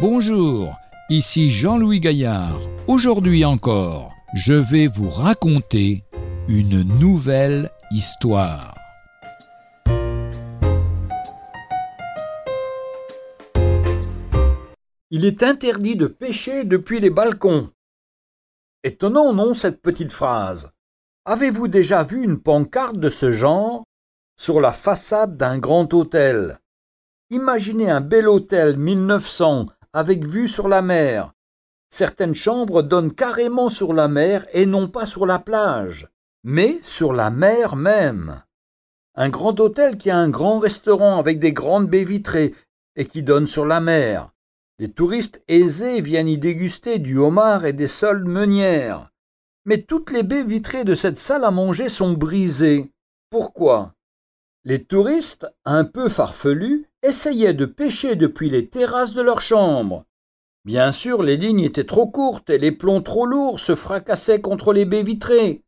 Bonjour, ici Jean-Louis Gaillard. Aujourd'hui encore, je vais vous raconter une nouvelle histoire. Il est interdit de pêcher depuis les balcons. Étonnant, non, cette petite phrase. Avez-vous déjà vu une pancarte de ce genre sur la façade d'un grand hôtel? Imaginez un bel hôtel 1900 avec vue sur la mer. Certaines chambres donnent carrément sur la mer et non pas sur la plage, mais sur la mer même. Un grand hôtel qui a un grand restaurant avec des grandes baies vitrées et qui donne sur la mer. Les touristes aisés viennent y déguster du homard et des soles meunières. Mais toutes les baies vitrées de cette salle à manger sont brisées. Pourquoi? Les touristes, un peu farfelus, essayaient de pêcher depuis les terrasses de leurs chambres. Bien sûr, les lignes étaient trop courtes et les plombs trop lourds se fracassaient contre les baies vitrées.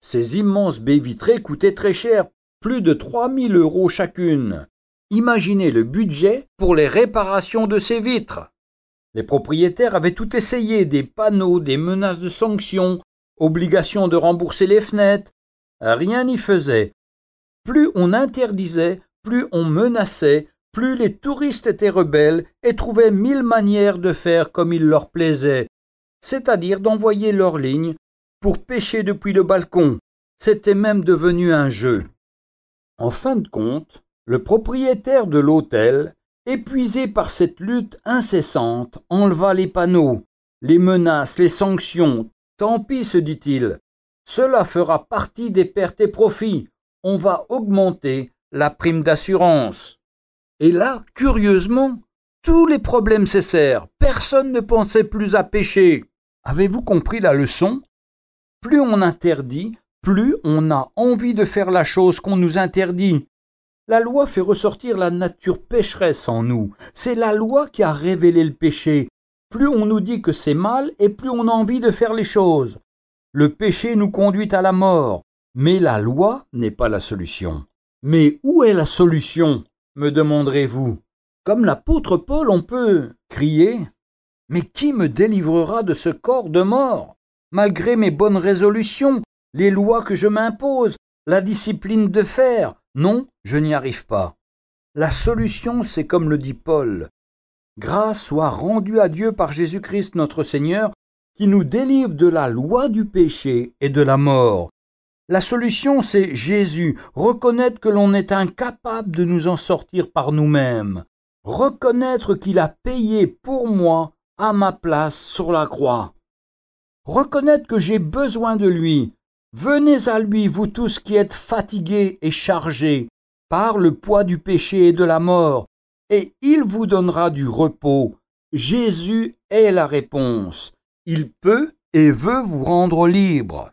Ces immenses baies vitrées coûtaient très cher, plus de trois mille euros chacune. Imaginez le budget pour les réparations de ces vitres. Les propriétaires avaient tout essayé, des panneaux, des menaces de sanctions, obligation de rembourser les fenêtres. Rien n'y faisait. Plus on interdisait, plus on menaçait, plus les touristes étaient rebelles et trouvaient mille manières de faire comme il leur plaisait, c'est-à-dire d'envoyer leurs lignes pour pêcher depuis le balcon. C'était même devenu un jeu. En fin de compte, le propriétaire de l'hôtel, épuisé par cette lutte incessante, enleva les panneaux, les menaces, les sanctions. Tant pis, se dit-il. Cela fera partie des pertes et profits. On va augmenter la prime d'assurance. Et là, curieusement, tous les problèmes cessèrent. Personne ne pensait plus à pêcher. Avez-vous compris la leçon? Plus on interdit, plus on a envie de faire la chose qu'on nous interdit. La loi fait ressortir la nature pécheresse en nous. C'est la loi qui a révélé le péché. Plus on nous dit que c'est mal, et plus on a envie de faire les choses. Le péché nous conduit à la mort, mais la loi n'est pas la solution. Mais où est la solution? Me demanderez-vous. Comme l'apôtre Paul, on peut crier Mais qui me délivrera de ce corps de mort Malgré mes bonnes résolutions, les lois que je m'impose, la discipline de faire, non, je n'y arrive pas. La solution, c'est comme le dit Paul. Grâce soit rendue à Dieu par Jésus-Christ notre Seigneur, qui nous délivre de la loi du péché et de la mort. La solution, c'est Jésus, reconnaître que l'on est incapable de nous en sortir par nous-mêmes, reconnaître qu'il a payé pour moi à ma place sur la croix, reconnaître que j'ai besoin de lui, Venez à lui, vous tous qui êtes fatigués et chargés par le poids du péché et de la mort, et il vous donnera du repos. Jésus est la réponse. Il peut et veut vous rendre libre.